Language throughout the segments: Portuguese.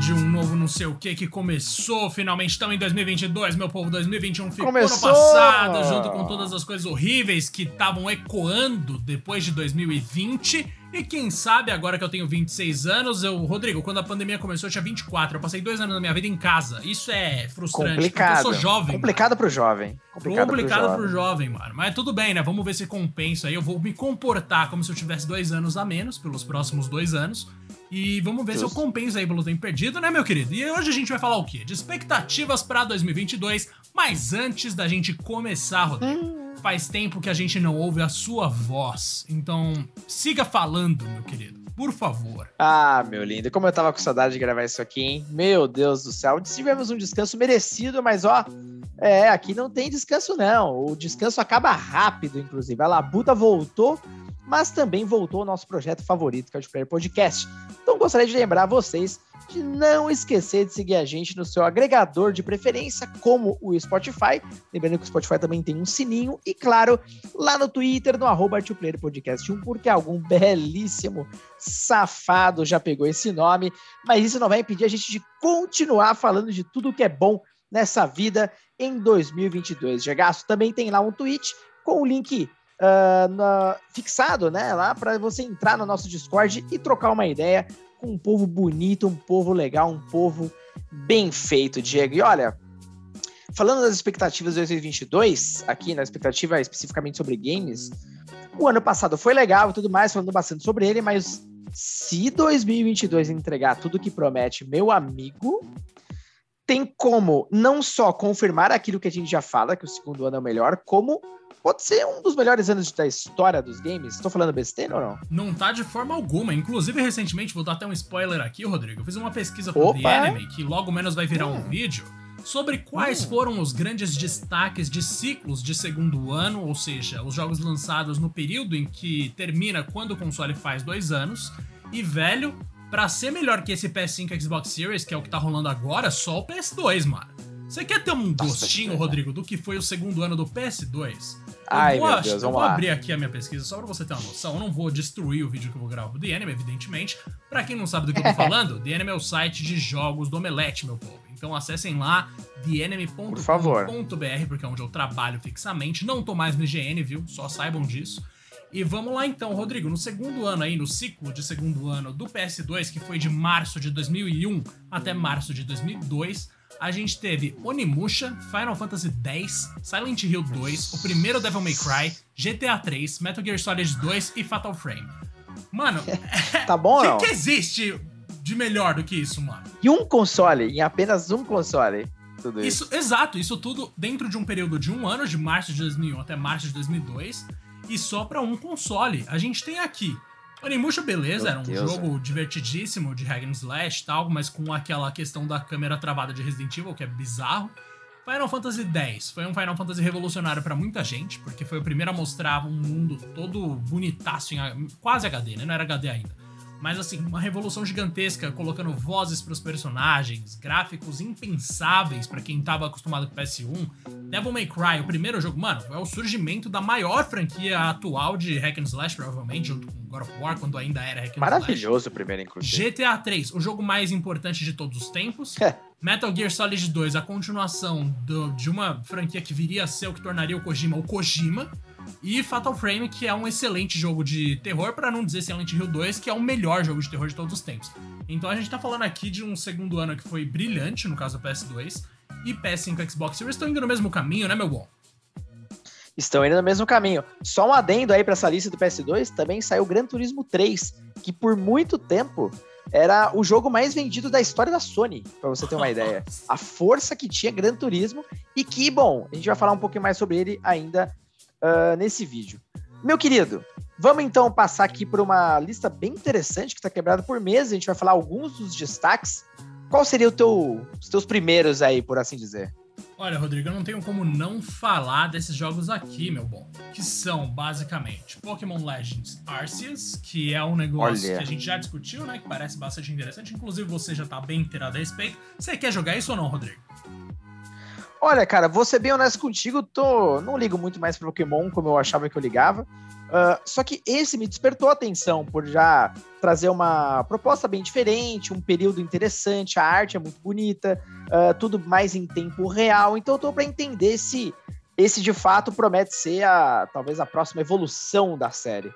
de um novo não sei o que que começou finalmente. Estamos em 2022, meu povo. 2021 ficou Começou! no passado, junto com todas as coisas horríveis que estavam ecoando depois de 2020. E quem sabe, agora que eu tenho 26 anos, eu. Rodrigo, quando a pandemia começou, eu tinha 24. Eu passei dois anos da minha vida em casa. Isso é frustrante, Complicado. porque eu sou jovem. Complicado pro jovem. Complicado, Complicado, pro, pro jovem. mano. Mas tudo bem, né? Vamos ver se compensa aí. Eu vou me comportar como se eu tivesse dois anos a menos pelos próximos dois anos. E vamos ver se eu compenso aí pelo tempo perdido, né, meu querido? E hoje a gente vai falar o quê? De expectativas pra 2022. Mas antes da gente começar, Rodrigo, faz tempo que a gente não ouve a sua voz. Então, siga falando, meu querido. Por favor. Ah, meu lindo, como eu tava com saudade de gravar isso aqui, hein? Meu Deus do céu. Tivemos um descanso merecido, mas ó, é, aqui não tem descanso não. O descanso acaba rápido, inclusive. A Labuta voltou, mas também voltou o nosso projeto favorito, que é o Player Podcast. Então gostaria de lembrar vocês de não esquecer de seguir a gente no seu agregador de preferência, como o Spotify. Lembrando que o Spotify também tem um sininho. E, claro, lá no Twitter, no arroba Podcast 1, porque algum belíssimo safado já pegou esse nome. Mas isso não vai impedir a gente de continuar falando de tudo que é bom nessa vida em 2022. Gegaço também tem lá um tweet com o link ah, na- fixado, né? Lá para você entrar no nosso Discord e trocar uma ideia com um povo bonito, um povo legal, um povo bem feito, Diego. E olha, falando das expectativas de 2022, aqui na expectativa especificamente sobre games, o ano passado foi legal e tudo mais, falando bastante sobre ele, mas se 2022 entregar tudo que promete, meu amigo, tem como não só confirmar aquilo que a gente já fala, que o segundo ano é o melhor, como pode ser um dos melhores anos da história dos games. Estou falando besteira ou não? Não tá de forma alguma. Inclusive, recentemente, vou dar até um spoiler aqui, Rodrigo. Eu fiz uma pesquisa pro Opa! The Enemy, que logo menos vai virar um Hum. vídeo, sobre quais Hum. foram os grandes destaques de ciclos de segundo ano, ou seja, os jogos lançados no período em que termina quando o console faz dois anos. E, velho, pra ser melhor que esse PS5 e Xbox Series, que é o que tá rolando agora, só o PS2, mano. Você quer ter um gostinho, Rodrigo, do que foi o segundo ano do PS2? Ai, eu vou, meu Deus, eu vou abrir aqui a minha pesquisa só pra você ter uma noção. Eu não vou destruir o vídeo que eu vou gravar pro The Enemy, evidentemente. Pra quem não sabe do que eu tô falando, The Enemy é o site de jogos do Omelete, meu povo. Então acessem lá, Por favor. theenemy.com.br, porque é onde eu trabalho fixamente. Não tô mais no IGN, viu? Só saibam disso. E vamos lá então, Rodrigo. No segundo ano aí, no ciclo de segundo ano do PS2, que foi de março de 2001 até março de 2002, a gente teve Onimusha, Final Fantasy X, Silent Hill 2, o primeiro Devil May Cry, GTA 3, Metal Gear Solid 2 e Fatal Frame. Mano, Tá bom o não? que, que existe de melhor do que isso, mano? E um console, em apenas um console. Tudo isso. Isso, exato, isso tudo dentro de um período de um ano, de março de 2001 até março de 2002, e só pra um console. A gente tem aqui Onimusha, beleza, Meu era um Deus, jogo divertidíssimo de hack and slash e tal, mas com aquela questão da câmera travada de Resident Evil, que é bizarro. Final Fantasy X foi um Final Fantasy revolucionário pra muita gente, porque foi o primeiro a mostrar um mundo todo bonitaço, em, quase HD, né? Não era HD ainda. Mas assim, uma revolução gigantesca, colocando vozes pros personagens, gráficos impensáveis pra quem tava acostumado com PS1. Devil May Cry, o primeiro jogo, mano, é o surgimento da maior franquia atual de hack and slash, provavelmente, junto com God of War, quando ainda era hack and slash. Maravilhoso o primeiro, inclusive. GTA 3, o jogo mais importante de todos os tempos. É. Metal Gear Solid 2, a continuação do- de uma franquia que viria a ser o que tornaria o Kojima o Kojima. E Fatal Frame, que é um excelente jogo de terror, pra não dizer Silent Hill 2, que é o melhor jogo de terror de todos os tempos. Então a gente tá falando aqui de um segundo ano que foi brilhante, no caso do PS2, e PS5 e Xbox Series estão indo no mesmo caminho, né, meu bom? Estão indo no mesmo caminho. Só um adendo aí pra essa lista do PS2, também saiu Gran Turismo 3, que por muito tempo era o jogo mais vendido da história da Sony, pra você ter uma ideia. A força que tinha Gran Turismo e que, bom, a gente vai falar um pouquinho mais sobre ele ainda ah, nesse vídeo. Meu querido, vamos então passar aqui por uma lista bem interessante que está quebrada por meses. A gente vai falar alguns dos destaques. Qual seria o teu, os teus primeiros aí, por assim dizer? Olha, Rodrigo, eu não tenho como não falar desses jogos aqui, meu bom. Que são, basicamente, Pokémon Legends Arceus, que é um negócio Olha. que a gente já discutiu, né? Que parece bastante interessante. Inclusive, você já tá bem inteirado a respeito. Você quer jogar isso ou não, Rodrigo? Olha, cara, vou ser bem honesto contigo, tô, não ligo muito mais pro Pokémon como eu achava que eu ligava. Uh, só que esse me despertou a atenção por já trazer uma proposta bem diferente, um período interessante, a arte é muito bonita, uh, tudo mais em tempo real. Então eu tô para entender se esse de fato promete ser a talvez a próxima evolução da série.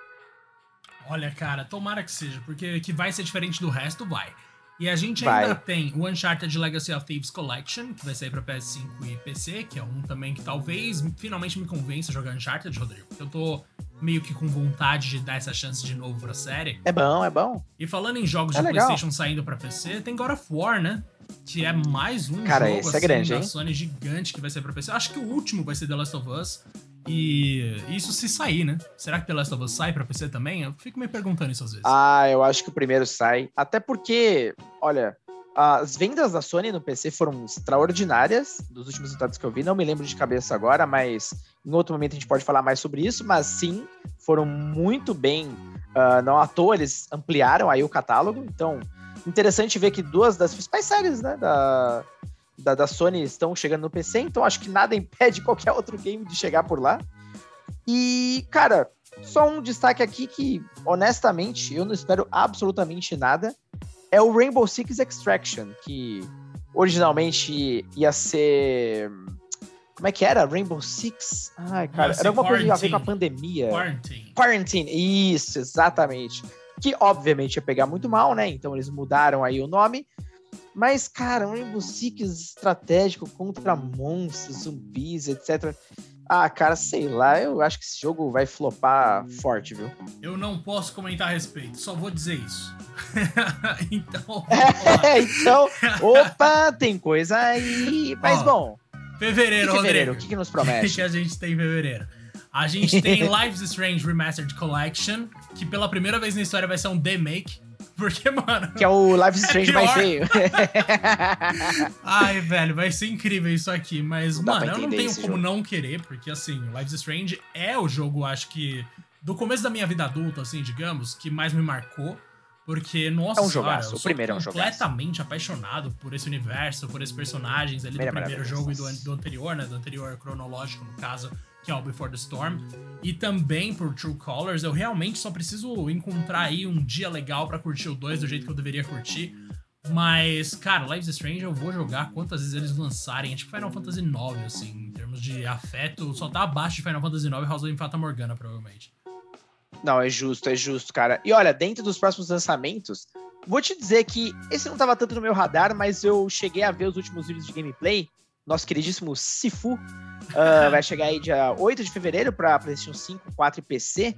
Olha, cara, tomara que seja, porque que vai ser diferente do resto, vai. E a gente vai. ainda tem o Uncharted Legacy of Thieves Collection, que vai sair para PS5 e PC, que é um também que talvez finalmente me convença a jogar Uncharted, Rodrigo. Porque eu tô meio que com vontade de dar essa chance de novo pra série. É bom, é bom. E falando em jogos é de legal. PlayStation saindo para PC, tem God of War, né? Que é mais um Cara, jogo esse é assim, grande, da hein? Sony gigante que vai sair pra PC. Eu acho que o último vai ser The Last of Us. E isso se sair, né? Será que The Last of Us sai pra PC também? Eu fico me perguntando isso às vezes. Ah, eu acho que o primeiro sai. Até porque, olha, as vendas da Sony no PC foram extraordinárias dos últimos resultados que eu vi. Não me lembro de cabeça agora, mas em outro momento a gente pode falar mais sobre isso. Mas sim, foram muito bem. Uh, não à toa, eles ampliaram aí o catálogo. Então, interessante ver que duas das principais séries, né, da, da, da Sony estão chegando no PC, então acho que nada impede qualquer outro game de chegar por lá. E, cara, só um destaque aqui que, honestamente, eu não espero absolutamente nada. É o Rainbow Six Extraction, que originalmente ia ser. Como é que era? Rainbow Six? Ai, cara, era alguma coisa a ver com a pandemia. Quarantine. Quarantine, isso, exatamente. Que obviamente ia pegar muito mal, né? Então eles mudaram aí o nome. Mas, cara, um Rainbow estratégico contra monstros, zumbis, etc. Ah, cara, sei lá, eu acho que esse jogo vai flopar forte, viu? Eu não posso comentar a respeito, só vou dizer isso. então. É, então, opa, tem coisa aí. Mas Ó, bom. Fevereiro, que fevereiro, O que, que nos promete? O que a gente tem em fevereiro? A gente tem Lives Strange Remastered Collection, que pela primeira vez na história vai ser um remake. Porque, mano. Que é o Life Strange é mais feio. Ai, velho, vai ser incrível isso aqui. Mas, não mano, eu não tenho como jogo. não querer, porque, assim, Life Strange é o jogo, acho que, do começo da minha vida adulta, assim, digamos, que mais me marcou. Porque, nossa, é um jogaço. Cara, o primeiro é um completamente apaixonado por esse universo, por esses personagens ali do primeiro jogo e do, do anterior, né? Do anterior cronológico, no caso que é o Before the Storm, e também por True Colors. Eu realmente só preciso encontrar aí um dia legal para curtir o 2 do jeito que eu deveria curtir. Mas, cara, Lives Strange eu vou jogar quantas vezes eles lançarem. Tipo Final Fantasy IX, assim, em termos de afeto, só tá abaixo de Final Fantasy IX e House of Fata Morgana, provavelmente. Não, é justo, é justo, cara. E olha, dentro dos próximos lançamentos, vou te dizer que esse não tava tanto no meu radar, mas eu cheguei a ver os últimos vídeos de gameplay. Nosso queridíssimo Sifu Uh, vai chegar aí dia 8 de fevereiro para PlayStation 5, 4 e PC.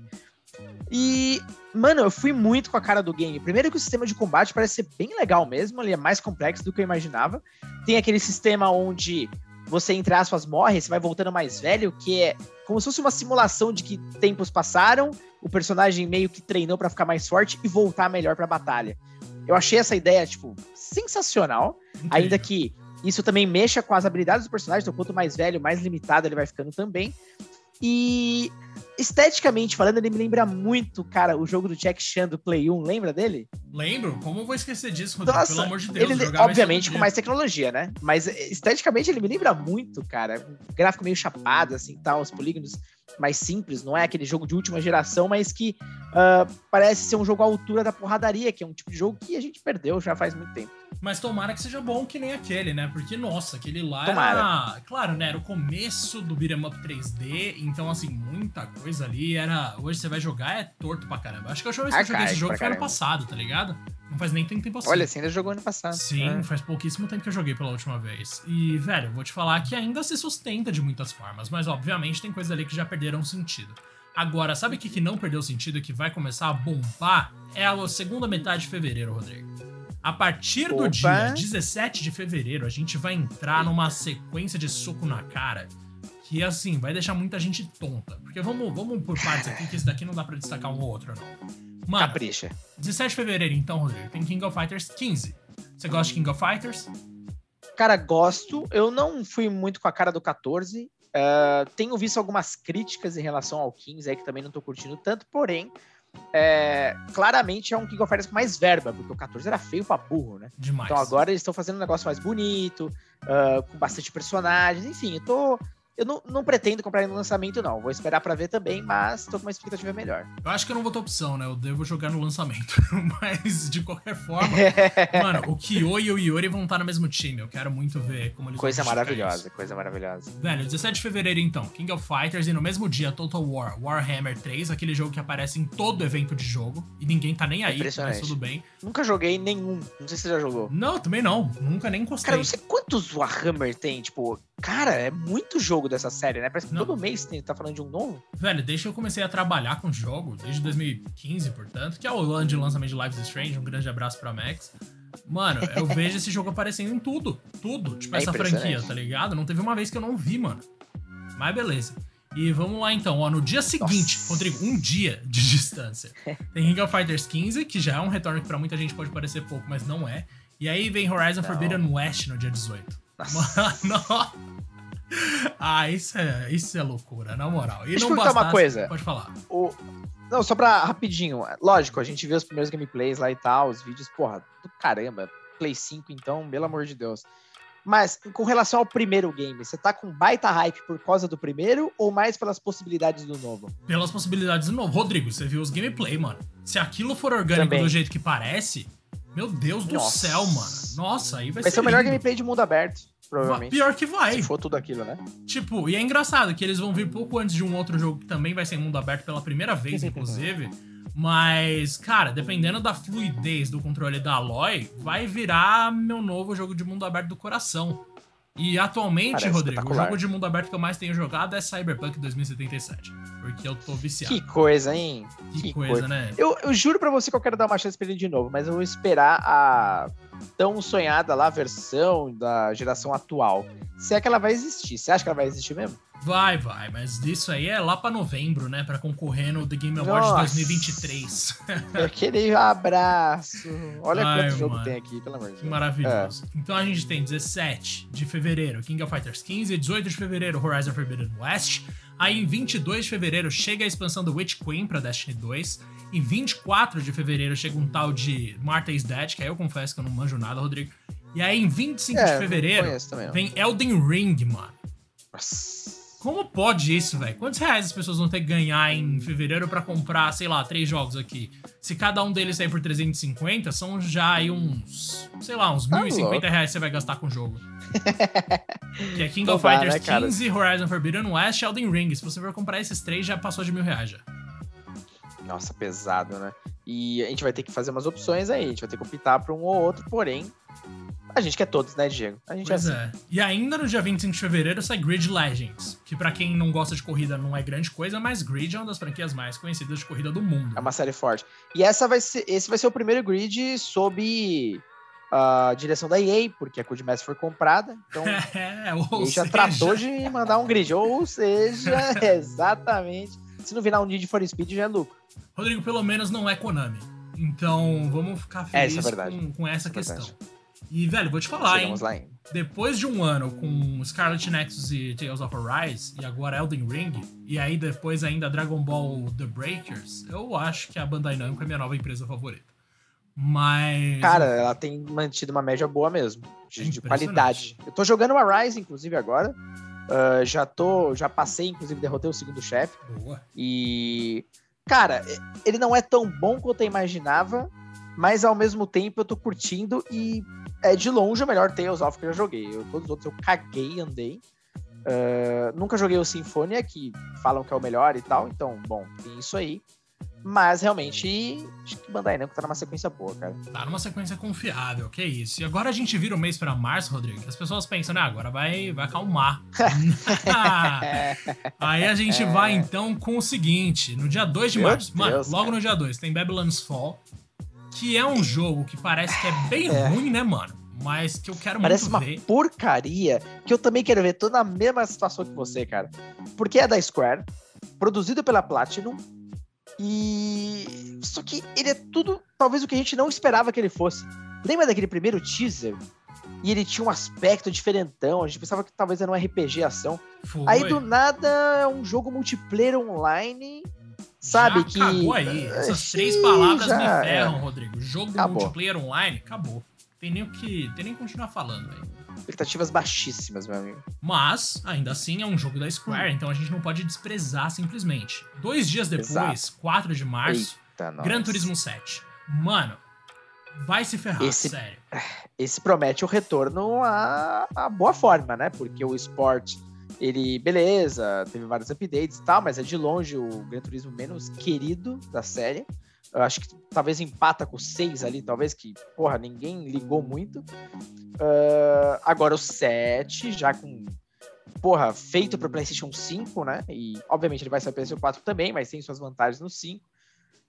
E, mano, eu fui muito com a cara do game. Primeiro que o sistema de combate parece ser bem legal mesmo, ele é mais complexo do que eu imaginava. Tem aquele sistema onde você, entre aspas, morre, você vai voltando mais velho, que é como se fosse uma simulação de que tempos passaram, o personagem meio que treinou para ficar mais forte e voltar melhor pra batalha. Eu achei essa ideia, tipo, sensacional, ainda que isso também mexa com as habilidades do personagem, então quanto mais velho, mais limitado ele vai ficando também. E esteticamente falando, ele me lembra muito, cara, o jogo do Jack Chan do Play 1, lembra dele? Lembro, como eu vou esquecer disso, Rodrigo? Nossa, Pelo amor de Deus. Ele, obviamente com mais tecnologia, né? Mas esteticamente ele me lembra muito, cara. Um gráfico meio chapado, assim, tal, os polígonos mais simples, não é aquele jogo de última geração, mas que uh, parece ser um jogo à altura da porradaria, que é um tipo de jogo que a gente perdeu já faz muito tempo. Mas tomara que seja bom que nem aquele, né? Porque, nossa, aquele lá tomara. era. Claro, né? Era o começo do beat'em up 3D, então, assim, muita coisa ali era. Hoje você vai jogar é torto pra caramba. Acho que a última vez que eu joguei esse jogo foi ano passado, tá ligado? Não faz nem tanto tempo assim. Olha, você ainda jogou ano passado. Sim, é. faz pouquíssimo tempo que eu joguei pela última vez. E, velho, vou te falar que ainda se sustenta de muitas formas, mas obviamente tem coisas ali que já perderam sentido. Agora, sabe o que, que não perdeu sentido e que vai começar a bombar? É a segunda metade de fevereiro, Rodrigo. A partir do Opa. dia 17 de fevereiro, a gente vai entrar numa sequência de soco na cara que, assim, vai deixar muita gente tonta. Porque vamos, vamos por partes aqui, que esse daqui não dá pra destacar um ou outro, não. Mano, Capricha. 17 de fevereiro, então, Rodrigo, tem King of Fighters 15. Você gosta de King of Fighters? Cara, gosto. Eu não fui muito com a cara do 14. Uh, tenho visto algumas críticas em relação ao 15 aí que também não tô curtindo tanto, porém, é, claramente é um King of Fighters com mais verba, porque o 14 era feio pra burro, né? Demais. Então agora eles estão fazendo um negócio mais bonito, uh, com bastante personagens, enfim, eu tô eu não, não pretendo comprar ele no lançamento, não. Vou esperar para ver também, mas tô com uma expectativa melhor. Eu acho que eu não vou ter opção, né? Eu devo jogar no lançamento. mas, de qualquer forma, mano, o Kyo e o Yuri vão estar no mesmo time. Eu quero muito ver como eles Coisa maravilhosa, coisa maravilhosa. Velho, 17 de fevereiro, então, King of Fighters, e no mesmo dia, Total War, Warhammer 3, aquele jogo que aparece em todo evento de jogo, e ninguém tá nem aí, mas tudo bem. Nunca joguei nenhum. Não sei se você já jogou. Não, também não. Nunca nem encostei. Cara, não sei quantos Warhammer tem, tipo, Cara, é muito jogo dessa série, né? Parece que Não. todo mês tem, tá falando de um novo. Velho, desde que eu comecei a trabalhar com jogo, desde 2015, portanto, que é o ano de lançamento de Lives Strange, um grande abraço pra Max. Mano, eu vejo esse jogo aparecendo em tudo. Tudo. Tipo, é essa franquia, tá ligado? Não teve uma vez que eu não vi, mano. Mas beleza. E vamos lá então, ó, no dia seguinte, Nossa. Rodrigo, um dia de distância. Tem King of Fighters 15, que já é um retorno que pra muita gente pode parecer pouco, mas não é. E aí vem Horizon não. Forbidden West no dia 18. Mano. Ah, isso é, isso é loucura, na moral. E Deixa eu perguntar uma coisa. Pode falar. O... Não, só pra rapidinho. Lógico, a gente viu os primeiros gameplays lá e tal, os vídeos, porra, do caramba. Play 5, então, pelo amor de Deus. Mas, com relação ao primeiro game, você tá com baita hype por causa do primeiro ou mais pelas possibilidades do novo? Pelas possibilidades do novo. Rodrigo, você viu os gameplay, mano. Se aquilo for orgânico Também. do jeito que parece, meu Deus do Nossa. céu, mano. Nossa, aí vai, vai ser. Vai ser o melhor gameplay de mundo aberto, provavelmente. Pior que vai. Se for tudo aquilo, né? Tipo, e é engraçado que eles vão vir pouco antes de um outro jogo que também vai ser em mundo aberto pela primeira vez, inclusive. Mas, cara, dependendo da fluidez do controle da Aloy, vai virar meu novo jogo de mundo aberto do coração. E atualmente, Parece Rodrigo, o jogo de mundo aberto que eu mais tenho jogado é Cyberpunk 2077. Porque eu tô viciado. Que coisa, hein? Que, que coisa, coisa, né? Eu, eu juro pra você que eu quero dar uma chance pra ele de novo, mas eu vou esperar a tão sonhada lá versão da geração atual. Se é que ela vai existir. Você acha que ela vai existir mesmo? Vai, vai, mas isso aí é lá pra novembro, né? Pra concorrer no The Game Awards Nossa. 2023. Aquele abraço. Olha Ai, quanto jogo tem aqui, pelo amor de Deus. Que maravilhoso. É. Então a gente tem 17 de fevereiro, King of Fighters 15, 18 de fevereiro, Horizon Forbidden West. Aí em 22 de fevereiro chega a expansão do Witch Queen pra Destiny 2. Em 24 de fevereiro chega um tal de Martha's Dead, que aí eu confesso que eu não manjo nada, Rodrigo. E aí em 25 é, de fevereiro vem Elden Ring, mano. Nossa. Como pode isso, velho? Quantos reais as pessoas vão ter que ganhar em fevereiro para comprar, sei lá, três jogos aqui? Se cada um deles sair por 350, são já aí uns, sei lá, uns tá 1.050 reais que você vai gastar com o jogo. que é King of Fighters né, 15, Horizon Forbidden West Elden Ring. Se você for comprar esses três, já passou de mil reais já. Nossa, pesado, né? E a gente vai ter que fazer umas opções aí. A gente vai ter que optar por um ou outro, porém, a gente quer todos, né, Diego? A gente pois é, assim. é. E ainda no dia 25 de fevereiro sai Grid Legends, que para quem não gosta de corrida não é grande coisa, mas Grid é uma das franquias mais conhecidas de corrida do mundo. É uma série forte. E essa vai ser, esse vai ser o primeiro Grid sob a direção da EA, porque a Codemasters foi comprada, então é, ou já seja... tratou de mandar um grid, ou seja, exatamente, se não virar um Need for Speed já é lucro. Rodrigo, pelo menos não é Konami, então vamos ficar felizes é, é com, com, essa, essa é questão. Verdade. E, velho, vou te falar, Chegamos hein? Depois de um ano com Scarlet Nexus e Tales of Arise, e agora Elden Ring, e aí depois ainda Dragon Ball The Breakers, eu acho que a Bandai Namco é minha nova empresa favorita. Mas. Cara, ela tem mantido uma média boa mesmo, de, de qualidade. Eu tô jogando o Arise, inclusive, agora. Uh, já tô. Já passei, inclusive, derrotei o segundo chefe. E. Cara, ele não é tão bom quanto eu imaginava, mas ao mesmo tempo eu tô curtindo e é de longe o melhor Tales of que eu já joguei. Eu, todos os outros eu caguei, andei. Uh, nunca joguei o Sinfonia, que falam que é o melhor e tal, então, bom, tem isso aí. Mas realmente, acho que Bandai Namco tá numa sequência boa, cara. Tá numa sequência confiável, que isso. E agora a gente vira o mês pra março, Rodrigo. As pessoas pensam, né? Agora vai, vai acalmar. Aí a gente é... vai então com o seguinte: no dia 2 de Meu março, Deus, mano, logo cara. no dia 2, tem Babylon's Fall que é um jogo que parece que é bem é. ruim, né, mano? Mas que eu quero parece muito ver. Parece uma porcaria que eu também quero ver. Tô na mesma situação que você, cara. Porque é da Square, produzido pela Platinum, e. Só que ele é tudo, talvez, o que a gente não esperava que ele fosse. Lembra daquele primeiro teaser? E ele tinha um aspecto diferentão. A gente pensava que talvez era um RPG ação. Foi. Aí do nada é um jogo multiplayer online Sabe já que. Acabou aí. Essas três palavras já me ferram, Rodrigo. Jogo Acabou. multiplayer online, acabou. Tem nem o que. Tem nem que continuar falando, velho. Expectativas baixíssimas, meu amigo. Mas, ainda assim, é um jogo da Square, então a gente não pode desprezar simplesmente. Dois dias depois, Exato. 4 de março, Eita. Gran Turismo 7. Mano, vai se ferrar, Esse- sério. Esse promete o retorno à, à boa forma, né? Porque o Sport, ele, beleza, teve vários updates e tal, mas é de longe o Gran Turismo menos querido da série. Eu acho que talvez empata com 6 ali, talvez, que, porra, ninguém ligou muito. Ah, agora o 7, já com. Porra, feito para PlayStation 5, né? E obviamente ele vai sair para PlayStation 4 também, mas tem suas vantagens no 5.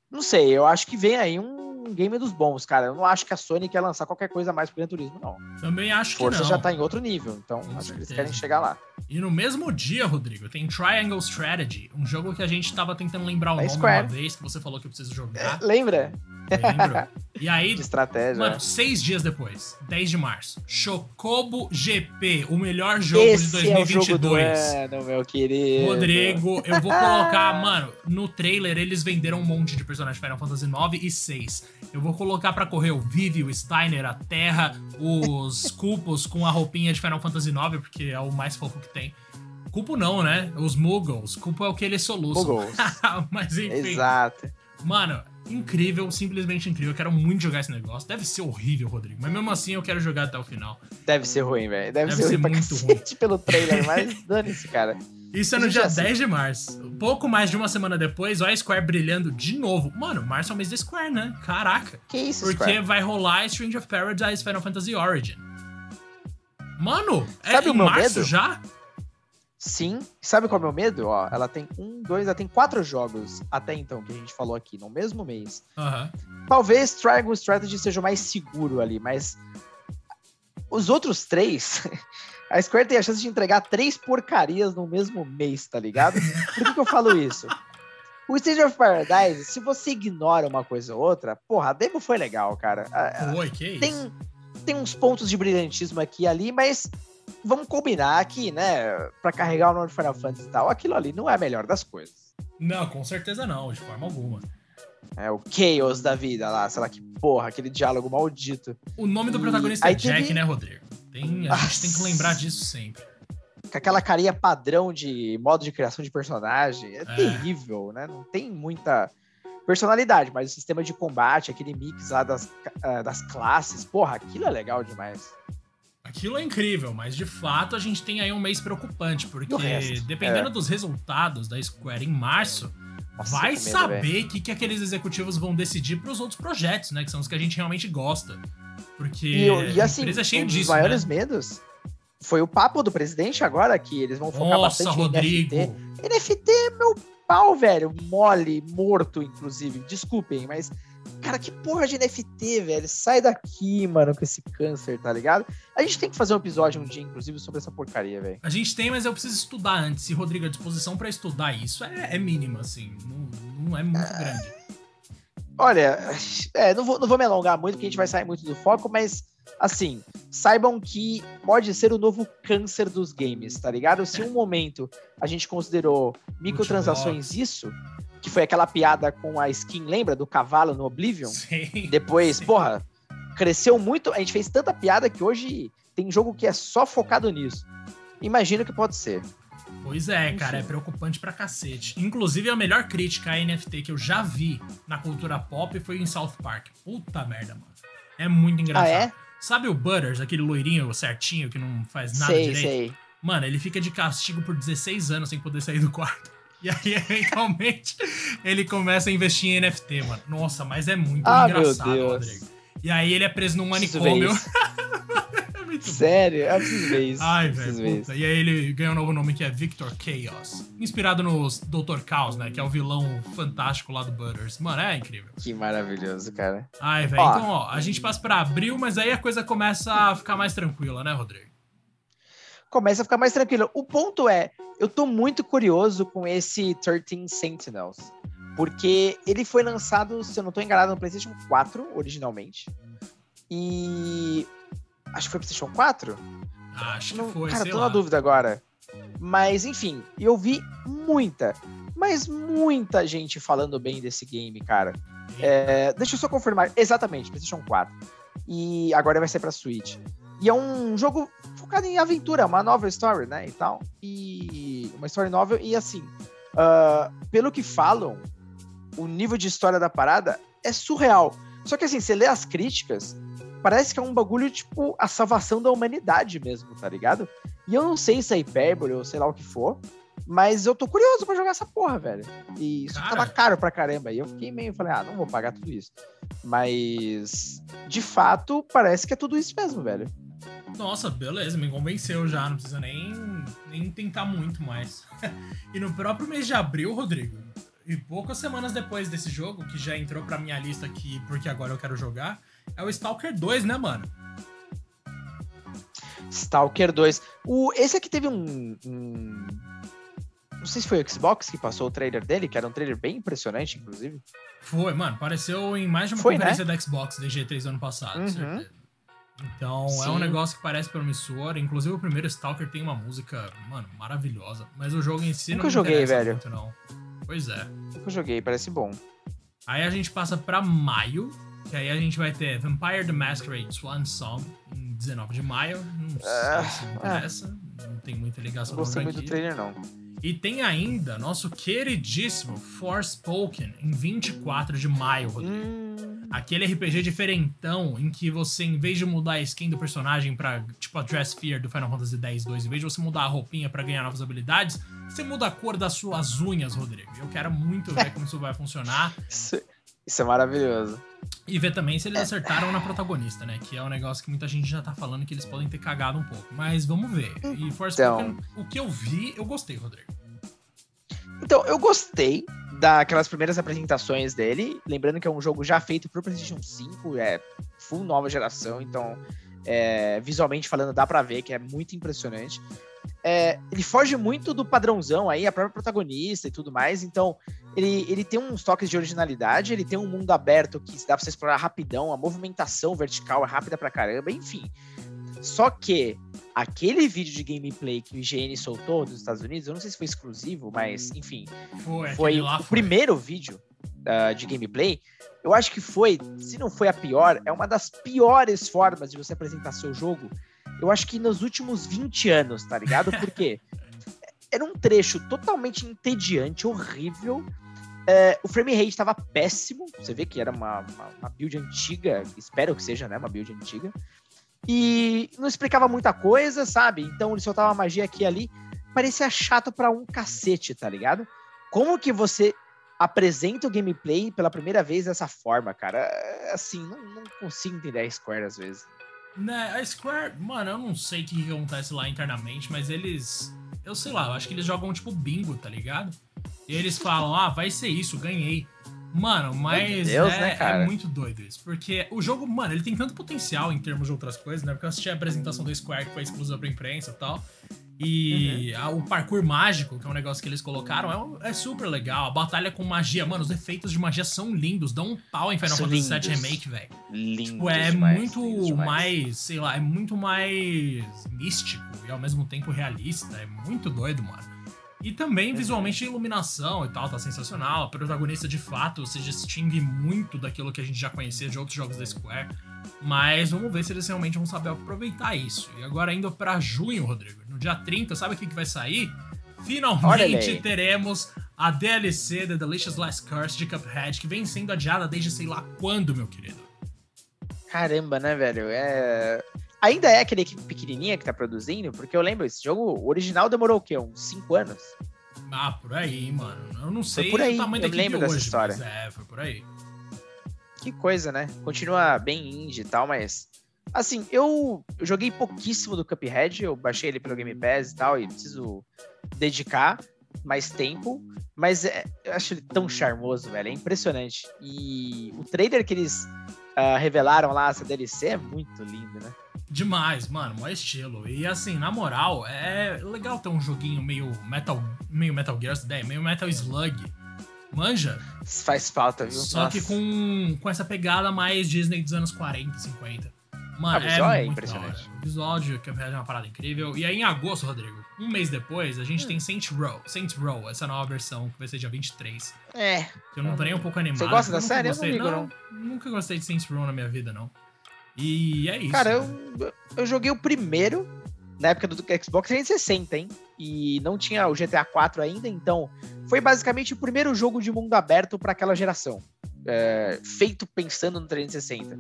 Não sei, eu acho que vem aí um game dos bons, cara. Eu não acho que a Sony quer lançar qualquer coisa mais pro Gran Turismo, não. Também acho Força que não. já tá em outro nível, então Com acho que eles certeza. querem chegar lá. E no mesmo dia, Rodrigo, tem Triangle Strategy, um jogo que a gente tava tentando lembrar o Da nome Square. uma vez, que você falou que eu preciso jogar. Lembra? Lembro. E aí, De estratégia. mano, seis dias depois, 10 de março, Chocobo GP, o melhor jogo Esse de é o jogo do 2022. ano, meu querido. Rodrigo, eu vou colocar, mano, no trailer eles venderam um monte de personagens de Final Fantasy 9 e 6. Eu vou colocar pra correr o Vivi, o Steiner, a Terra, os Cupos com a roupinha de Final Fantasy 9, porque é o mais fofo que tem. Cupo não, né? Os Muggles. Cupo é o que eles soluçam. Muggles. Mas enfim. Exato. Mano, incrível, simplesmente incrível. Eu quero muito jogar esse negócio. Deve ser horrível, Rodrigo. Mas mesmo assim eu quero jogar até o final. Deve ser ruim, velho. Deve, Deve ser, ser ruim muito cacete pelo trailer, mas dane-se, cara. Isso é no dia assim- 10 de março. Pouco mais de uma semana depois, olha a Square brilhando de novo. Mano, março é o mês da Square, né? Caraca. Que isso, Porque Square? vai rolar Strange of Paradise Final Fantasy Origin. Mano, Sabe é o em meu março medo? já? Sim. Sabe qual é o meu medo? Ó, ela tem um, dois, ela tem quatro jogos até então que a gente falou aqui no mesmo mês. Aham. Talvez Triangle Strategy seja o mais seguro ali, mas os outros três, a Square tem a chance de entregar três porcarias no mesmo mês, tá ligado? Por que, que eu falo isso? O Stage of Paradise, se você ignora uma coisa ou outra, porra, a demo foi legal, cara. A- a- Oi, que isso? tem, tem uns pontos de brilhantismo aqui e ali, mas vamos combinar aqui, né? Pra carregar o nome de Final Fantasy e tal, aquilo ali não é a melhor das coisas. Não, com certeza não, de forma alguma. É o Chaos da vida lá, sei lá que porra, aquele diálogo maldito. O nome do protagonista é Jack, teve- né, Rodrigo? Tem, a gente tem que lembrar disso sempre. com aquela carinha padrão de modo de criação de personagem. É, É. terrível, né? Não tem muita personalidade, mas o sistema de combate, aquele mix lá das, ah, das classes, porra, aquilo é legal demais. Aquilo é incrível, mas de fato a gente tem aí um mês preocupante, porque resto? dependendo É. dos resultados da Square em março, Nossa, vai medo, saber o que, que aqueles executivos vão decidir pros outros projetos, né? Que são os que a gente realmente gosta. Porque E, e assim, a empresa é cheia um dos disso, maiores né? medos foi o papo do presidente agora, que eles vão focar Nossa, bastante Rodrigo. em NFT. NFT é meu pau, velho. Mole, morto, inclusive. Desculpem, mas. Cara, que porra de NFT, velho? Sai daqui, mano, com esse câncer, tá ligado? A gente tem que fazer um episódio um dia, inclusive, sobre essa porcaria, velho. A gente tem, mas eu preciso estudar antes. E, Rodrigo, a disposição pra estudar isso é, é mínima, assim. Não, não é muito grande. Olha, é, não, vou, não vou me alongar muito, porque a gente vai sair muito do foco, mas, assim, saibam que pode ser o novo câncer dos games, tá ligado? Se um momento a gente considerou microtransações isso, que foi aquela piada com a skin, lembra? Do cavalo no Oblivion? Sim. Depois, Sim. porra, cresceu muito, a gente fez tanta piada que hoje tem jogo que é só focado nisso. Imagino que pode ser. Pois é, Enfim. cara, é preocupante pra cacete. Inclusive, a melhor crítica a NFT que eu já vi na cultura pop foi em South Park. Puta merda, mano. É muito engraçado. Ah, é? Sabe o Butters, aquele loirinho certinho que não faz nada sei, direito? sei. Mano, ele fica de castigo por 16 anos sem poder sair do quarto. E aí, eventualmente, ele começa a investir em NFT, mano. Nossa, mas é muito Ah, meu engraçado, Deus. Rodrigo. E aí ele é preso num manicômio. É muito bom. Sério, eu preciso ver isso. Ai, velho. E aí ele ganhou um novo nome que é Victor Chaos. Inspirado no Dr. Chaos, né? Que é o vilão fantástico lá do Butters. Mano, é incrível. Que maravilhoso, cara. Ai, velho. Então, ó, a gente passa pra abril, mas aí a coisa começa a ficar mais tranquila, né, Rodrigo? Começa a ficar mais tranquilo. O ponto é, eu tô muito curioso com esse 13 Sentinels. Porque ele foi lançado, se eu não tô enganado, no PlayStation 4, originalmente. E. Acho que foi PlayStation 4? Acho que Não- foi, cara, sei tô lá. na dúvida agora. Mas, enfim, eu vi muita, mas muita gente falando bem desse game, cara. É, deixa eu só confirmar. Exatamente, PlayStation 4. E agora vai ser pra Switch. E é um jogo focado em aventura, uma nova story, né? E tal. E uma story novel. E assim, uh, pelo que falam, o nível de história da parada é surreal. Só que assim, você lê as críticas, parece que é um bagulho tipo a salvação da humanidade mesmo, tá ligado? E eu não sei se é hipérbole ou sei lá o que for, mas eu tô curioso pra jogar essa porra, velho. E isso Cara. tava caro pra caramba. E eu fiquei meio, falei, ah, não vou pagar tudo isso. Mas, de fato, parece que é tudo isso mesmo, velho. Nossa, beleza, me convenceu já, não precisa nem, nem tentar muito mais. e no próprio mês de abril, Rodrigo, e poucas semanas depois desse jogo, que já entrou pra minha lista aqui porque agora eu quero jogar, é o Stalker 2, né, mano? Stalker 2. O, esse aqui teve um, um, Não sei se foi o Xbox que passou o trailer dele, que era um trailer bem impressionante, inclusive. Foi, mano. Apareceu em mais de uma foi, conferência né? da Xbox da G3 ano passado, uhum. certeza. Então Sim. é um negócio que parece promissor. Inclusive o primeiro Stalker tem uma música, mano, maravilhosa. Mas o jogo em si Nunca não joguei, velho. Muito, não. Pois é. Nunca joguei, parece bom. Aí a gente passa pra maio, que aí a gente vai ter Vampire the Masquerade Swan Song, em 19 de maio. Não sei uh, se interessa. Uh. Não tem muita ligação com o Não muito do trailer, não. E tem ainda nosso queridíssimo Forspoken em 24 de maio, Rodrigo. Hum. Aquele RPG diferentão em que você, em vez de mudar a skin do personagem pra, tipo, a Dress Fear do Final Fantasy X-2, em vez de você mudar a roupinha para ganhar novas habilidades, você muda a cor das suas unhas, Rodrigo. Eu quero muito ver como isso vai funcionar. Isso, isso é maravilhoso. E ver também se eles acertaram na protagonista, né? Que é um negócio que muita gente já tá falando que eles podem ter cagado um pouco. Mas vamos ver. E Forspoken, então... o que eu vi, eu gostei, Rodrigo. Então, eu gostei daquelas primeiras apresentações dele. Lembrando que é um jogo já feito pro PlayStation 5, é full nova geração, então é, visualmente falando dá para ver que é muito impressionante. É, ele foge muito do padrãozão aí, a própria protagonista e tudo mais, então ele, ele tem uns toques de originalidade, ele tem um mundo aberto que dá pra você explorar rapidão, a movimentação vertical é rápida pra caramba, enfim. Só que aquele vídeo de gameplay que o IGN soltou dos Estados Unidos, eu não sei se foi exclusivo, mas enfim, foi, foi o foi. primeiro vídeo uh, de gameplay. Eu acho que foi, se não foi a pior, é uma das piores formas de você apresentar seu jogo. Eu acho que nos últimos 20 anos, tá ligado? Porque era um trecho totalmente entediante, horrível. É, o frame rate estava péssimo. Você vê que era uma, uma, uma, build antiga. Espero que seja, né? Uma build antiga. E não explicava muita coisa, sabe? Então ele soltava magia aqui e ali. Parecia chato para um cacete, tá ligado? Como que você apresenta o gameplay pela primeira vez dessa forma, cara? É, assim, não, não consigo entender a Square às vezes. Né, a Square, mano, eu não sei o que acontece lá internamente, mas eles. Eu sei lá, eu acho que eles jogam tipo bingo, tá ligado? E eles falam, ah, vai ser isso, ganhei. Mano, mas Deus, é, né, é, muito doido isso. Porque o jogo, mano, ele tem tanto potencial em termos de outras coisas, né? Porque eu assisti a apresentação do Square que foi exclusiva pra imprensa e tal. E uhum. a, o parkour mágico, que é um negócio que eles colocaram, é, é, super legal. A batalha com magia, mano, os efeitos de magia são lindos. Dão um pau em Final Fantasy VII Remake, velho. Tipo, é demais, muito mais, sei lá, é muito mais místico e ao mesmo tempo realista. É muito doido, mano. E também, visualmente, a iluminação e tal, tá sensacional. A protagonista, de fato, se distingue muito daquilo que a gente já conhecia de outros jogos da Square. Mas vamos ver se eles realmente vão saber aproveitar isso. E agora, indo para junho, Rodrigo, no dia 30, sabe o que, que vai sair? Finalmente teremos a DLC The Delicious Last Curse de Cuphead, que vem sendo adiada desde sei lá quando, meu querido. Caramba, né, velho? É. Ainda é aquele equipe pequenininha que tá produzindo? Porque eu lembro, esse jogo original demorou o quê? Uns 5 anos? Ah, por aí, mano. Eu não sei foi por aí. o tamanho eu da lembro hoje, dessa história. é, foi por aí. Que coisa, né? Continua bem indie e tal, mas... Assim, eu, eu joguei pouquíssimo do Cuphead, eu baixei ele pelo Game Pass e tal, e preciso dedicar mais tempo, mas é, eu acho ele tão charmoso, velho, é impressionante. E o trailer que eles uh, revelaram lá, essa DLC, é muito lindo, né? Demais, mano, maior estilo. E assim, na moral, é legal ter um joguinho meio Metal, meio Metal Gear, meio Metal Slug. Manja? Faz falta, viu? Só Nossa. que com, com essa pegada mais Disney dos anos 40, 50. Mano, Ah, visual é muito impressionante. O visual de Cuphead é uma parada incrível. E aí, em agosto, Rodrigo, um mês depois, a gente Hum. tem Saints Row, Saints Row, essa nova versão, que vai ser dia 23. É. Que eu não tô nem um pouco animado. Você gosta da eu nunca série? Eu não Gostei, ligo, Nunca gostei de Saints Row na minha vida, não. E é isso. Cara, eu, eu joguei o primeiro na época do Xbox 360, hein? E não tinha o GTA 4 ainda, então foi basicamente o primeiro jogo de mundo aberto para aquela geração. é, feito pensando no 360.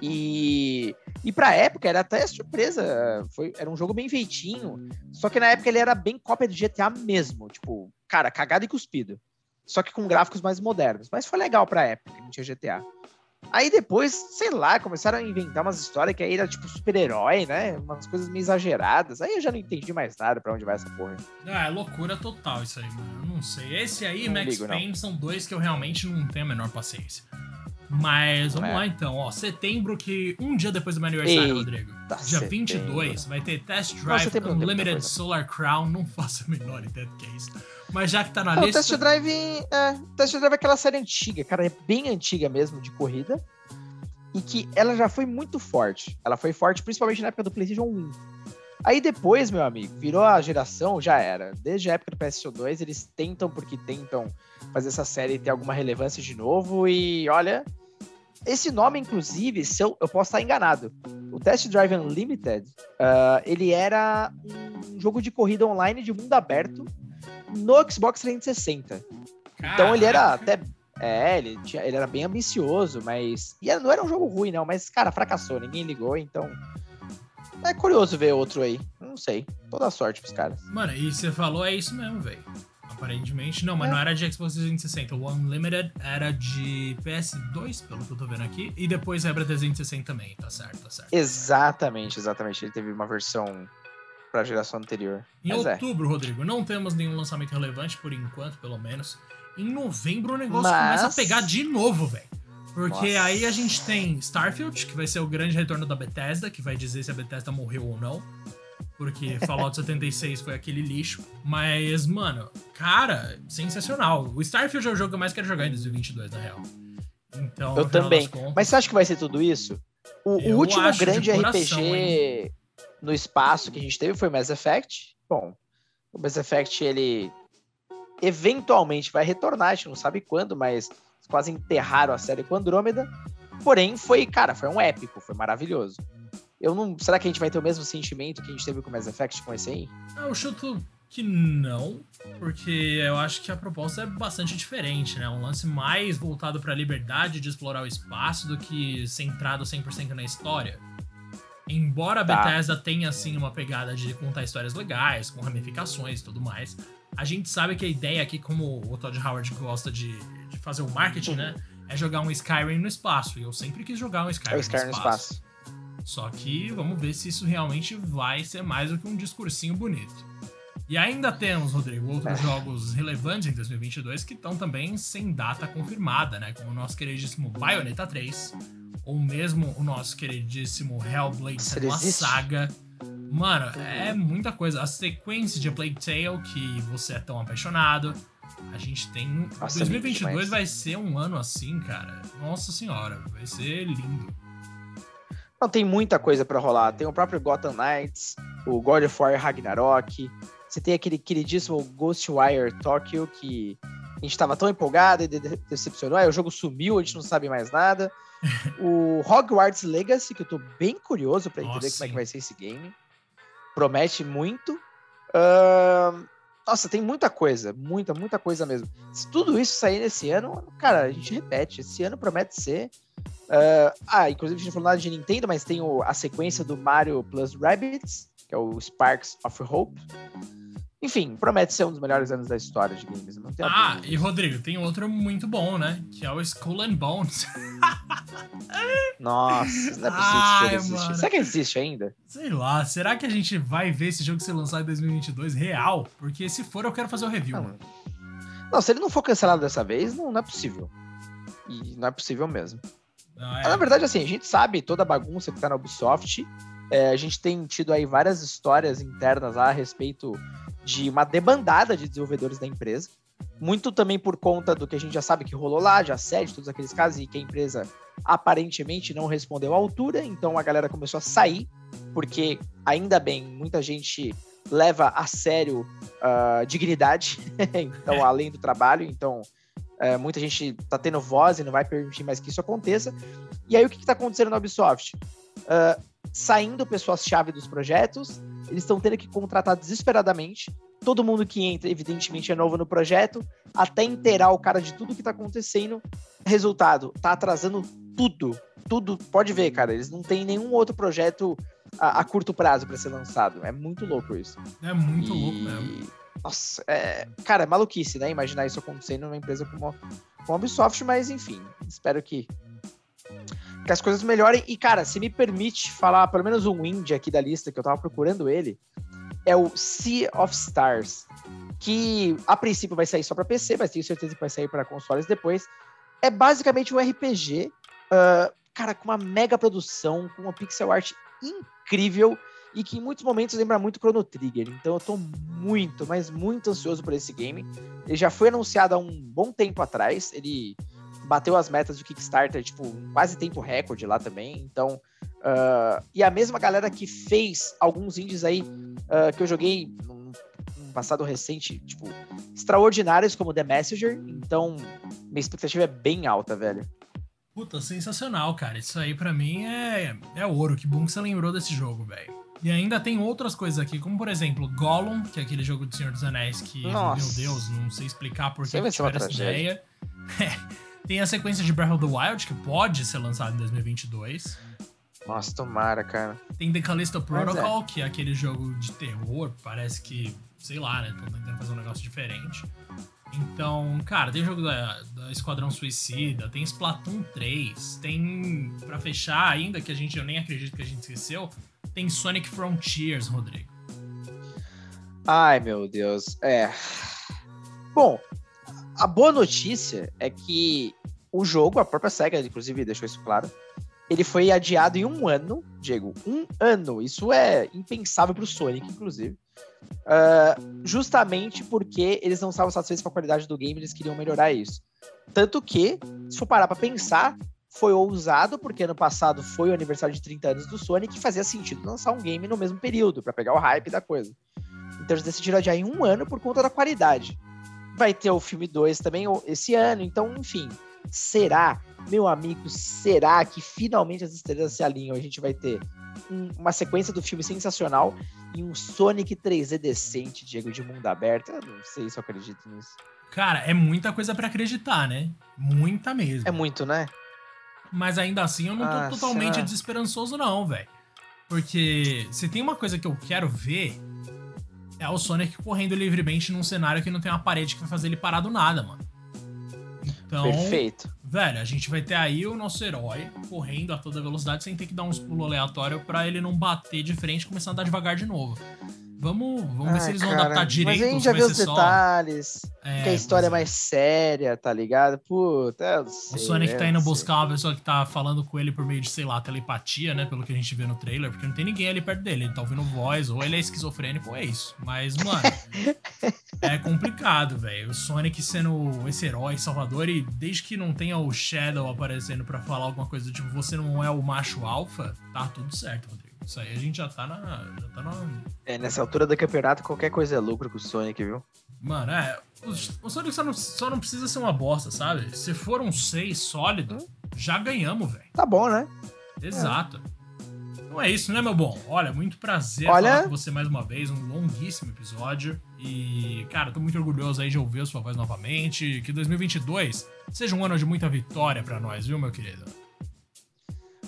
E, e pra época era até surpresa. Foi, era um jogo bem feitinho. Só que na época ele era bem cópia do GTA mesmo. Tipo, cara, cagado e cuspido. Só que com gráficos mais modernos. Mas foi legal pra época, não tinha GTA. Aí depois, sei lá, começaram a inventar umas histórias que aí era tipo super-herói, né? Umas coisas meio exageradas. Aí eu já não entendi mais nada pra onde vai essa porra. Ah, é loucura total isso aí, mano. Eu não sei. Esse aí e Não Max ligo, não. Payne são dois que eu realmente não tenho a menor paciência. Mas vamos É. lá então, ó. Setembro, que um dia depois do meu aniversário, Eita, Rodrigo. Dia setembro. 22, vai ter Test Drive não Unlimited. Solar Crown. Não faço a menor ideia do que é isso. Mas já que tá na Não, lista. Test Drive é, Test Drive é aquela série antiga, cara, é bem antiga mesmo, de corrida. E que ela já foi muito forte. Ela foi forte principalmente na época do PlayStation 1. Aí depois, meu amigo, virou a geração, já era. Desde a época do PlayStation 2, eles tentam, porque tentam fazer essa série ter alguma relevância de novo. E olha, esse nome, inclusive, se eu, eu posso estar enganado. O Test Drive Unlimited, ah, ele era um jogo de corrida online de mundo aberto no Xbox 360. Então ele era Caraca. até. É, ele, tinha, ele era bem ambicioso, mas. E não era um jogo ruim, não, mas, cara, fracassou, ninguém ligou, então. É curioso ver outro aí. Não sei. Toda sorte pros caras. Mano, e você falou, é isso mesmo, velho. Aparentemente, não, mas É. não era de Xbox 360. O Unlimited era de PS2, pelo que eu tô vendo aqui. E depois era pra 360 também, tá certo, tá certo. Exatamente, exatamente. Ele teve uma versão pra geração anterior. Em Mas é. outubro, Rodrigo, não temos nenhum lançamento relevante, por enquanto, pelo menos. Em novembro o negócio Mas- começa a pegar de novo, velho. Porque Nossa. aí a gente tem Starfield, que vai ser o grande retorno da Bethesda, que vai dizer se a Bethesda morreu ou não. Porque Fallout 76 foi aquele lixo. Mas, mano, cara, sensacional. O Starfield é o jogo que eu mais quero jogar em 2022, na real. Então, Eu também. contas- Mas você acha que vai ser tudo isso? O, o último grande coração, RPG no espaço que a gente teve foi Mass Effect. Bom, o Mass Effect, ele eventualmente vai retornar, a gente não sabe quando, mas quase enterraram a série com Andrômeda. Porém, foi, cara, foi um épico, foi maravilhoso. Eu não. Será que a gente vai ter o mesmo sentimento que a gente teve com Mass Effect com esse aí? Eu chuto que não, porque eu acho que a proposta é bastante diferente, né? Um lance mais voltado pra liberdade de explorar o espaço do que centrado 100% na história. Embora a Tá. Bethesda tenha, assim, uma pegada de contar histórias legais, com ramificações e tudo mais, a gente sabe que a ideia aqui, como o Todd Howard gosta de, de fazer o marketing, né? É jogar um Skyrim no espaço. E eu sempre quis jogar um Skyrim, É o Skyrim no espaço. espaço. Só que vamos ver se isso realmente vai ser mais do que um discursinho bonito. E ainda temos, Rodrigo, outros É. jogos relevantes em 2022 que estão também sem data confirmada, né? Como o nosso queridíssimo Bayonetta 3, ou mesmo o nosso queridíssimo Hellblade sendo uma ele existe? Mano, é muita coisa. A sequência de A Plague Tale, que você é tão apaixonado. A gente tem. Nossa, 2022 lindo demais. vai ser um ano assim, cara. Nossa senhora, vai ser lindo. Não, tem muita coisa pra rolar. Tem o próprio Gotham Knights, o God of War Ragnarok. Você tem aquele queridíssimo Ghostwire Tokyo, que a gente tava tão empolgado e de- de- decepcionou. Aí o jogo sumiu, a gente não sabe mais nada. o Hogwarts Legacy, que eu tô bem curioso pra entender Nossa, como é que vai ser esse game. Promete muito. Ahn, nossa, tem muita coisa, muita, muita coisa mesmo. Se tudo isso sair nesse ano, cara, a gente repete. Esse ano promete ser ah, ah, inclusive a gente não falou nada de Nintendo, mas tem o- a sequência do Mario Plus Rabbids, que é o Sparks of Hope. Enfim, promete ser um dos melhores anos da história de games. Não tem Ah, e Rodrigo, tem outro muito bom, né? Que é o Skull and Bones. Nossa, não é possível que Ai, jogo existe. Será que existe ainda? Sei lá, será que a gente vai ver esse jogo ser lançado em 2022 real? Porque se for, eu quero fazer o review, Não. mano. Não, se ele não for cancelado dessa vez, não, não é possível. E não é possível mesmo. Não, é- Na verdade, assim, a gente sabe toda a bagunça que tá na Ubisoft. É, a gente tem tido aí várias histórias internas lá a respeito de uma debandada de desenvolvedores da empresa. muito também por conta do que a gente já sabe que rolou lá, de assédio, todos aqueles casos, e que a empresa aparentemente não respondeu à altura, então a galera começou a sair, porque ainda bem, muita gente leva a sério uh, dignidade, então, além do trabalho, então uh, muita gente tá tendo voz e não vai permitir mais que isso aconteça. E aí o que, está acontecendo na Ubisoft? Uh, saindo pessoas-chave dos projetos, eles estão tendo que contratar desesperadamente. Todo mundo que entra, evidentemente, é novo no projeto, até inteirar o cara de tudo que está acontecendo. Resultado, tá atrasando tudo. Tudo. Pode ver, cara. Eles não têm nenhum outro projeto a, a curto prazo para ser lançado. É muito louco isso. É muito e... louco mesmo. Nossa, é... cara, é maluquice, né? Imaginar isso acontecendo numa empresa como, como a Ubisoft, mas enfim, espero que que as coisas melhorem. E, cara, se me permite falar pelo menos um indie aqui da lista, que eu tava procurando ele, é o Sea of Stars, que a princípio vai sair só para PC, mas tenho certeza que vai sair para consoles depois. É basicamente um RPG, uh, cara, com uma mega produção, com uma pixel art incrível e que em muitos momentos lembra muito Chrono Trigger. Então eu tô muito, mas muito ansioso por esse game. Ele já foi anunciado há um bom tempo atrás. Ele bateu as metas do Kickstarter, tipo, quase tempo recorde lá também. Então, uh, e a mesma galera que fez alguns indies aí uh, que eu joguei num, num, passado recente, tipo, extraordinários como The Messenger. Então, minha expectativa é bem alta, velho. Puta, sensacional, cara. Isso aí para mim é, é ouro. Que bom que você lembrou desse jogo, velho. E ainda tem outras coisas aqui, como por exemplo Gollum, que é aquele jogo do Senhor dos Anéis que, Nossa. meu Deus, não sei explicar por que tiveram essa ideia. tem a sequência de Breath of the Wild, que pode ser lançado em 2022. Nossa, tomara, cara. Tem The Callisto Protocol, é. que é aquele jogo de terror, parece que, sei lá, né? Estão tentando fazer um negócio diferente. Então, cara, tem jogo da, da Esquadrão Suicida, tem Splatoon 3, tem, para fechar ainda, que a gente, eu nem acredito que a gente esqueceu, tem Sonic Frontiers, Rodrigo. Ai, meu Deus. É. Bom, a boa notícia é que o jogo, a própria SEGA, inclusive, deixou isso claro, ele foi adiado em um ano, Diego. Um ano. Isso é impensável pro Sonic, inclusive. Uh, justamente porque eles não estavam satisfeitos com a qualidade do game, eles queriam melhorar isso. Tanto que, se for parar pra pensar, foi ousado, porque ano passado foi o aniversário de 30 anos do Sonic e fazia sentido lançar um game no mesmo período, para pegar o hype da coisa. Então eles decidiram adiar em um ano por conta da qualidade. Vai ter o filme 2 também esse ano, então, enfim. Será, meu amigo, será que finalmente as estrelas se alinham? A gente vai ter um, uma sequência do filme sensacional e um Sonic 3D decente, Diego, de mundo aberto. Eu não sei se eu acredito nisso. Cara, é muita coisa para acreditar, né? Muita mesmo. É muito, né? Mas ainda assim eu não tô ah, totalmente será? desesperançoso, não, velho. Porque se tem uma coisa que eu quero ver, é o Sonic correndo livremente num cenário que não tem uma parede que vai fazer ele parar do nada, mano. Então, Perfeito. Velho, a gente vai ter aí o nosso herói correndo a toda velocidade sem ter que dar uns pulos aleatórios para ele não bater de frente e começar a andar devagar de novo. Vamos, vamos ver se eles vão cara, adaptar direito. Mas a gente já viu os detalhes. É, que a história é mais séria, tá ligado? Puta, sei, O Sonic tá indo buscar uma pessoa que tá falando com ele por meio de, sei lá, telepatia, né? Pelo que a gente vê no trailer, porque não tem ninguém ali perto dele. Ele tá ouvindo voz, ou ele é esquizofrênico, ou é isso. Mas, mano, é complicado, velho. O Sonic sendo esse herói salvador, e desde que não tenha o Shadow aparecendo para falar alguma coisa do tipo, você não é o macho alfa, tá tudo certo, Rodrigo. Isso aí a gente já tá na. Já tá na... É, nessa altura do campeonato, qualquer coisa é lucro com o Sonic, viu? Mano, é. O, o Sonic só não, só não precisa ser uma bosta, sabe? Se for um 6 sólido, hum? já ganhamos, velho. Tá bom, né? Exato. É. Então é isso, né, meu bom? Olha, muito prazer Olha... falar com você mais uma vez. Um longuíssimo episódio. E, cara, tô muito orgulhoso aí de ouvir a sua voz novamente. Que 2022 seja um ano de muita vitória para nós, viu, meu querido?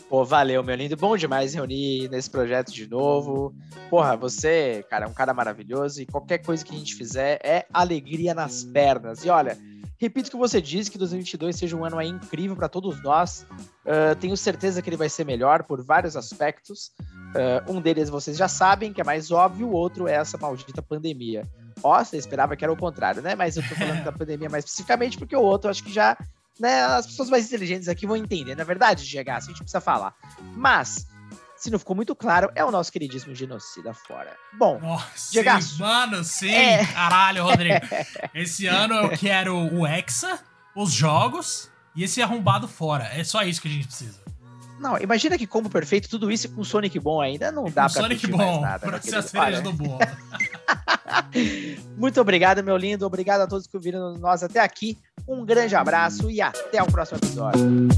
Pô, valeu, meu lindo. Bom demais reunir nesse projeto de novo. Porra, você, cara, é um cara maravilhoso e qualquer coisa que a gente fizer é alegria nas pernas. E olha, repito o que você disse, que 2022 seja um ano incrível para todos nós. Uh, tenho certeza que ele vai ser melhor por vários aspectos. Uh, um deles vocês já sabem, que é mais óbvio, o outro é essa maldita pandemia. Ó, você esperava que era o contrário, né? Mas eu tô falando da pandemia mais especificamente porque o outro acho que já né, as pessoas mais inteligentes aqui vão entender, na é verdade, GH, a gente precisa falar. Mas, se não ficou muito claro, é o nosso queridíssimo genocida fora. Bom, Nossa, sim, mano, sim. É. Caralho, Rodrigo. Esse ano eu quero o Hexa, os jogos e esse arrombado fora. É só isso que a gente precisa. não, imagina que combo perfeito, tudo isso com Sonic bom ainda, não dá o pra Sonic curtir mais bom, nada. pra ser a cereja do bolo. Muito obrigado, meu lindo. Obrigado a todos que ouviram nós até aqui. Um grande abraço e até o próximo episódio.